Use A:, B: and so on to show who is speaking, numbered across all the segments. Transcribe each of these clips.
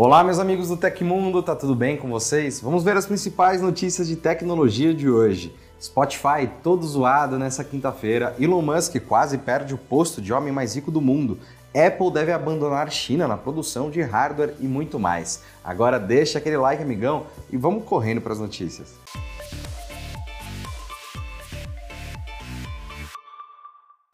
A: Olá, meus amigos do Tecmundo, tá tudo bem com vocês? Vamos ver as principais notícias de tecnologia de hoje. Spotify todo zoado nessa quinta-feira, Elon Musk quase perde o posto de homem mais rico do mundo, Apple deve abandonar China na produção de hardware e muito mais. Agora deixa aquele like, amigão, e vamos correndo para as notícias.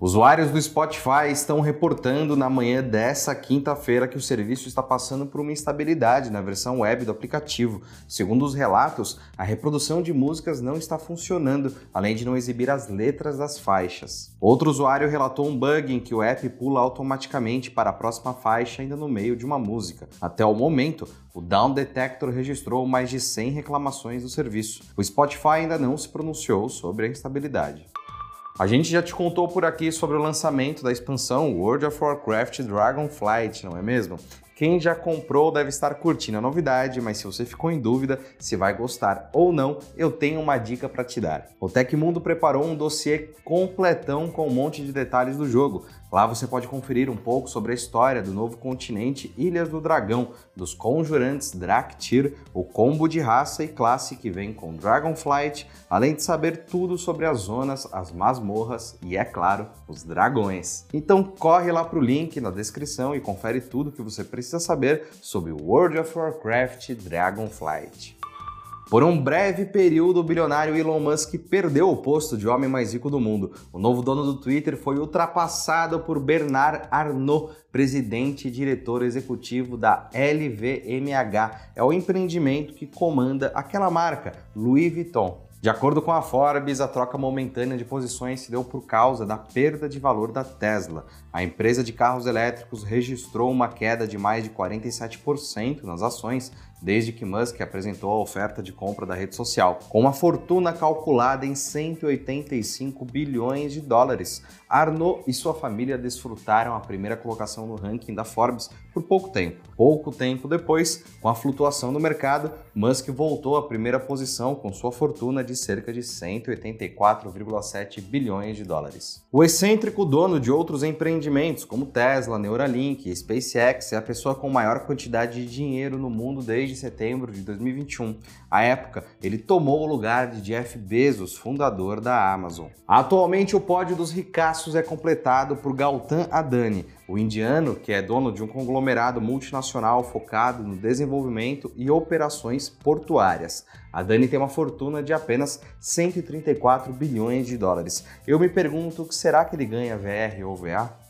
A: Usuários do Spotify estão reportando na manhã dessa quinta-feira que o serviço está passando por uma instabilidade na versão web do aplicativo. Segundo os relatos, a reprodução de músicas não está funcionando, além de não exibir as letras das faixas. Outro usuário relatou um bug em que o app pula automaticamente para a próxima faixa ainda no meio de uma música. Até o momento, o Down Detector registrou mais de 100 reclamações do serviço. O Spotify ainda não se pronunciou sobre a instabilidade. A gente já te contou por aqui sobre o lançamento da expansão World of Warcraft Dragonflight, não é mesmo? Quem já comprou deve estar curtindo a novidade, mas se você ficou em dúvida se vai gostar ou não, eu tenho uma dica para te dar. O Tecmundo preparou um dossiê completão com um monte de detalhes do jogo. Lá você pode conferir um pouco sobre a história do novo continente Ilhas do Dragão, dos conjurantes Draktyr, o combo de raça e classe que vem com Dragonflight, além de saber tudo sobre as zonas, as masmorras e, é claro, os dragões. Então corre lá para o link na descrição e confere tudo que você precisa saber sobre World of Warcraft Dragonflight. Por um breve período, o bilionário Elon Musk perdeu o posto de homem mais rico do mundo. O novo dono do Twitter foi ultrapassado por Bernard Arnault, presidente e diretor executivo da LVMH. É o empreendimento que comanda aquela marca, Louis Vuitton. De acordo com a Forbes, a troca momentânea de posições se deu por causa da perda de valor da Tesla. A empresa de carros elétricos registrou uma queda de mais de 47% nas ações desde que Musk apresentou a oferta de compra da rede social, com uma fortuna calculada em 185 bilhões de dólares. Arnaud e sua família desfrutaram a primeira colocação no ranking da Forbes por pouco tempo. Pouco tempo depois, com a flutuação do mercado, Musk voltou à primeira posição com sua fortuna de cerca de 184,7 bilhões de dólares. O excêntrico dono de outros empreendimentos como Tesla, Neuralink e SpaceX é a pessoa com maior quantidade de dinheiro no mundo desde setembro de 2021. À época, ele tomou o lugar de Jeff Bezos, fundador da Amazon. Atualmente, o pódio dos ricaços é completado por Gautam Adani, o indiano, que é dono de um conglomerado multinacional focado no desenvolvimento e operações portuárias. A Dani tem uma fortuna de apenas 134 bilhões de dólares. Eu me pergunto o que será que ele ganha VR ou VA?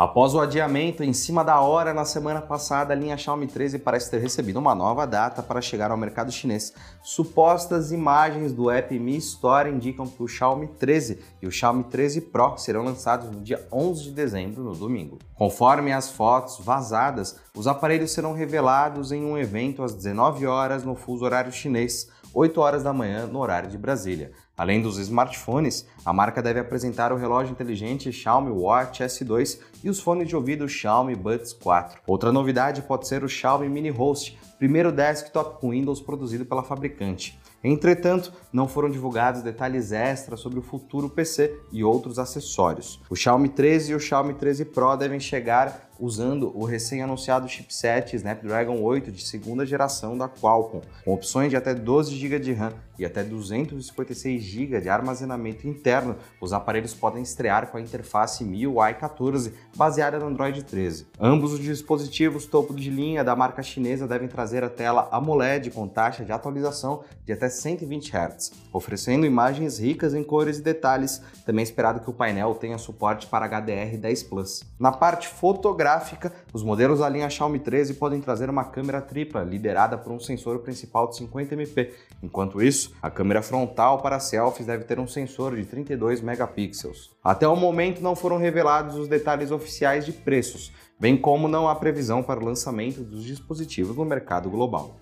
A: Após o adiamento em cima da hora na semana passada, a linha Xiaomi 13 parece ter recebido uma nova data para chegar ao mercado chinês. Supostas imagens do app Mi Store indicam que o Xiaomi 13 e o Xiaomi 13 Pro serão lançados no dia 11 de dezembro, no domingo. Conforme as fotos vazadas, os aparelhos serão revelados em um evento às 19 horas no fuso horário chinês, 8 horas da manhã no horário de Brasília. Além dos smartphones, a marca deve apresentar o relógio inteligente Xiaomi Watch S2 e os fones de ouvido Xiaomi Buds 4. Outra novidade pode ser o Xiaomi Mini Host, primeiro desktop com Windows produzido pela fabricante. Entretanto, não foram divulgados detalhes extras sobre o futuro PC e outros acessórios. O Xiaomi 13 e o Xiaomi 13 Pro devem chegar usando o recém-anunciado chipset Snapdragon 8 de segunda geração da Qualcomm, com opções de até 12 GB de RAM e até 256 GB de armazenamento interno. Os aparelhos podem estrear com a interface MIUI 14, baseada no Android 13. Ambos os dispositivos topo de linha da marca chinesa devem trazer a tela AMOLED com taxa de atualização de até 120 Hz, oferecendo imagens ricas em cores e detalhes. Também é esperado que o painel tenha suporte para HDR10 Plus. Na parte fotográfica gráfica, os modelos da linha Xiaomi 13 podem trazer uma câmera tripla, liderada por um sensor principal de 50 MP. Enquanto isso, a câmera frontal para selfies deve ter um sensor de 32 megapixels. Até o momento não foram revelados os detalhes oficiais de preços, bem como não há previsão para o lançamento dos dispositivos no mercado global.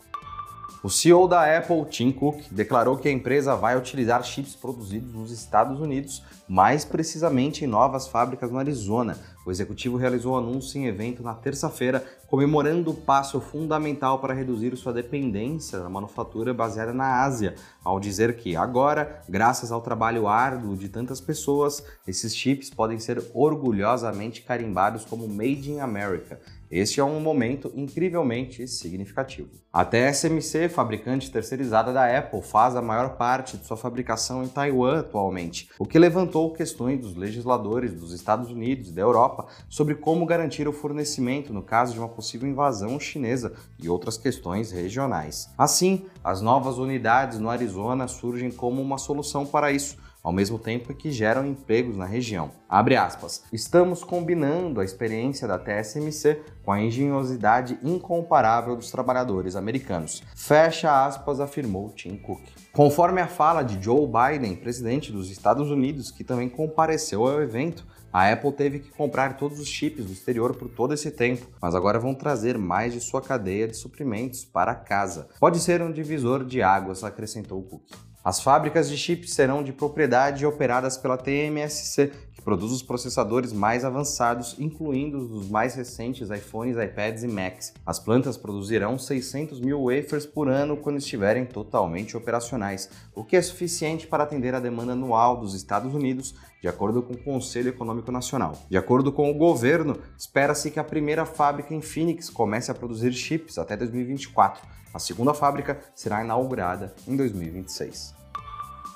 A: O CEO da Apple, Tim Cook, declarou que a empresa vai utilizar chips produzidos nos Estados Unidos, mais precisamente em novas fábricas no Arizona. O executivo realizou o anúncio em evento na terça-feira, comemorando o passo fundamental para reduzir sua dependência da manufatura baseada na Ásia, ao dizer que agora, graças ao trabalho árduo de tantas pessoas, esses chips podem ser orgulhosamente carimbados como Made in America. Este é um momento incrivelmente significativo. A TSMC, fabricante terceirizada da Apple, faz a maior parte de sua fabricação em Taiwan atualmente, o que levantou questões dos legisladores dos Estados Unidos e da Europa sobre como garantir o fornecimento no caso de uma possível invasão chinesa e outras questões regionais. Assim, as novas unidades no Arizona surgem como uma solução para isso ao mesmo tempo que geram empregos na região. Abre aspas. Estamos combinando a experiência da TSMC com a engenhosidade incomparável dos trabalhadores americanos. Fecha aspas, afirmou Tim Cook. Conforme a fala de Joe Biden, presidente dos Estados Unidos, que também compareceu ao evento, a Apple teve que comprar todos os chips do exterior por todo esse tempo, mas agora vão trazer mais de sua cadeia de suprimentos para casa. Pode ser um divisor de águas, acrescentou Cook. As fábricas de chips serão de propriedade operadas pela TMSC, que produz os processadores mais avançados, incluindo os dos mais recentes iPhones, iPads e Macs. As plantas produzirão 600 mil wafers por ano quando estiverem totalmente operacionais, o que é suficiente para atender a demanda anual dos Estados Unidos, de acordo com o Conselho Econômico Nacional. De acordo com o governo, espera-se que a primeira fábrica em Phoenix comece a produzir chips até 2024. A segunda fábrica será inaugurada em 2026.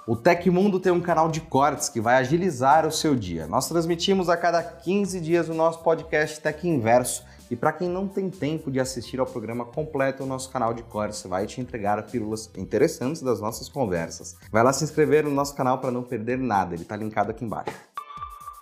A: O Tecmundo tem um canal de cortes que vai agilizar o seu dia. Nós transmitimos a cada 15 dias o nosso podcast Tech Inverso. E para quem não tem tempo de assistir ao programa completo, o nosso canal de cortes vai te entregar pílulas interessantes das nossas conversas. Vai lá se inscrever no nosso canal para não perder nada, ele está linkado aqui embaixo.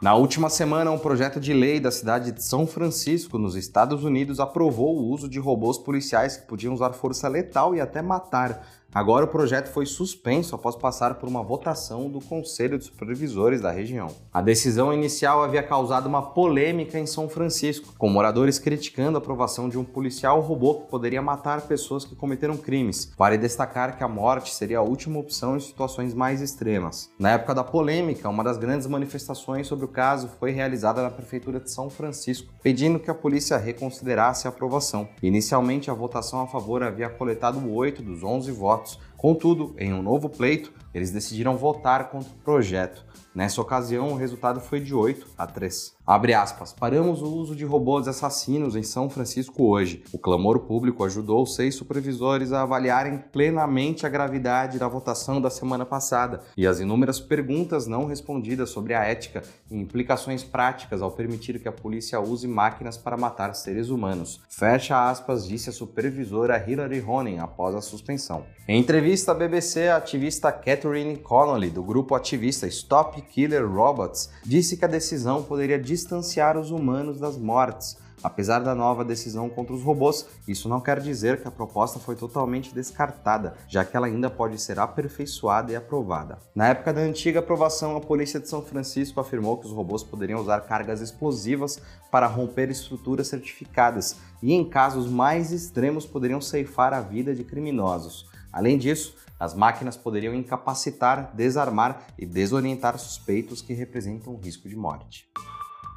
A: Na última semana, um projeto de lei da cidade de São Francisco, nos Estados Unidos, aprovou o uso de robôs policiais que podiam usar força letal e até matar Agora o projeto foi suspenso após passar por uma votação do Conselho de Supervisores da região. A decisão inicial havia causado uma polêmica em São Francisco, com moradores criticando a aprovação de um policial robô que poderia matar pessoas que cometeram crimes. Vale destacar que a morte seria a última opção em situações mais extremas. Na época da polêmica, uma das grandes manifestações sobre o caso foi realizada na prefeitura de São Francisco, pedindo que a polícia reconsiderasse a aprovação. Inicialmente, a votação a favor havia coletado 8 dos 11 votos votos. Contudo, em um novo pleito, eles decidiram votar contra o projeto. Nessa ocasião, o resultado foi de 8 a 3. Abre aspas. Paramos o uso de robôs assassinos em São Francisco hoje. O clamor público ajudou seis supervisores a avaliarem plenamente a gravidade da votação da semana passada e as inúmeras perguntas não respondidas sobre a ética e implicações práticas ao permitir que a polícia use máquinas para matar seres humanos. Fecha aspas, disse a supervisora Hilary Ronen após a suspensão. Em entrevista à BBC, a ativista Catherine Connolly, do grupo ativista Stop Killer Robots, disse que a decisão poderia distanciar os humanos das mortes. Apesar da nova decisão contra os robôs, isso não quer dizer que a proposta foi totalmente descartada, já que ela ainda pode ser aperfeiçoada e aprovada. Na época da antiga aprovação, a polícia de São Francisco afirmou que os robôs poderiam usar cargas explosivas para romper estruturas certificadas e, em casos mais extremos, poderiam ceifar a vida de criminosos. Além disso, as máquinas poderiam incapacitar, desarmar e desorientar suspeitos que representam risco de morte.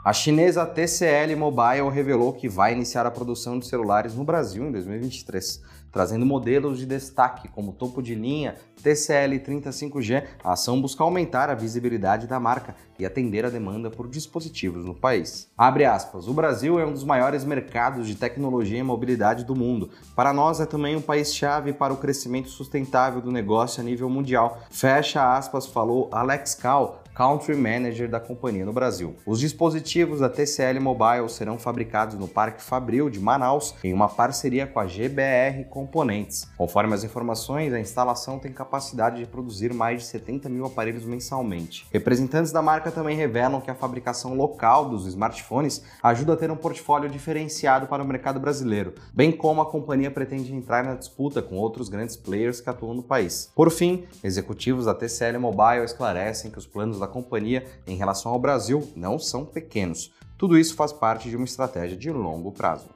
A: A chinesa TCL Mobile revelou que vai iniciar a produção de celulares no Brasil em 2023, trazendo modelos de destaque como topo de linha TCL 35G. A ação busca aumentar a visibilidade da marca e atender a demanda por dispositivos no país. Abre aspas. O Brasil é um dos maiores mercados de tecnologia e mobilidade do mundo. Para nós é também um país-chave para o crescimento sustentável do negócio a nível mundial. Fecha aspas, falou Alex Cal, Country Manager da companhia no Brasil. Os dispositivos da TCL Mobile serão fabricados no Parque Fabril de Manaus em uma parceria com a GBR Componentes. Conforme as informações, a instalação tem capacidade de produzir mais de 70 mil aparelhos mensalmente. Representantes da marca também revelam que a fabricação local dos smartphones ajuda a ter um portfólio diferenciado para o mercado brasileiro, bem como a companhia pretende entrar na disputa com outros grandes players que atuam no país. Por fim, executivos da TCL Mobile esclarecem que os planos da companhia em relação ao Brasil não são pequenos. Tudo isso faz parte de uma estratégia de longo prazo.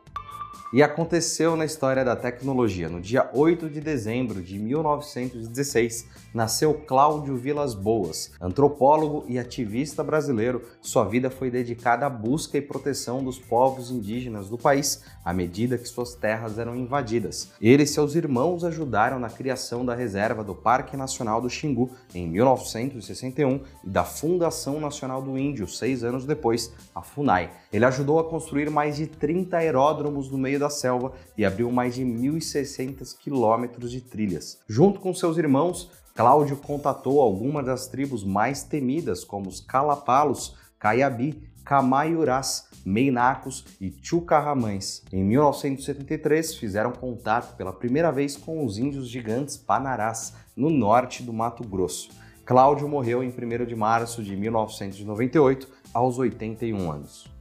A: E aconteceu na história da tecnologia. No dia 8 de dezembro de 1916, nasceu Cláudio Vilas Boas, antropólogo e ativista brasileiro. Sua vida foi dedicada à busca e proteção dos povos indígenas do país à medida que suas terras eram invadidas. Ele e seus irmãos ajudaram na criação da reserva do Parque Nacional do Xingu em 1961 e da Fundação Nacional do Índio, seis anos depois, a FUNAI. Ele ajudou a construir mais de 30 aeródromos no meio meio da selva e abriu mais de 1.600 quilômetros de trilhas. Junto com seus irmãos, Cláudio contatou algumas das tribos mais temidas, como os Calapalos, Caiabi, Camaiurás, Meinacos e Chucarramães. Em 1973, fizeram contato pela primeira vez com os índios gigantes Panarás, no norte do Mato Grosso. Cláudio morreu em 1 de março de 1998, aos 81 anos.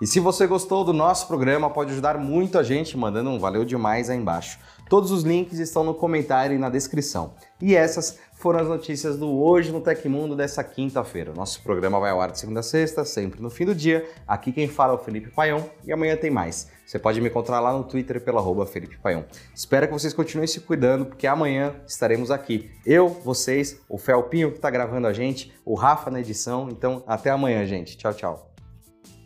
A: E se você gostou do nosso programa, pode ajudar muito a gente mandando um valeu demais aí embaixo. Todos os links estão no comentário e na descrição. E essas foram as notícias do Hoje no Tecmundo dessa quinta-feira. Nosso programa vai ao ar de segunda a sexta, sempre no fim do dia. Aqui quem fala é o Felipe Paião e amanhã tem mais. Você pode me encontrar lá no Twitter pelo arroba Felipe Paião. Espero que vocês continuem se cuidando, porque amanhã estaremos aqui. Eu, vocês, o Felpinho que está gravando a gente, o Rafa na edição. Então, até amanhã, gente. Tchau, tchau.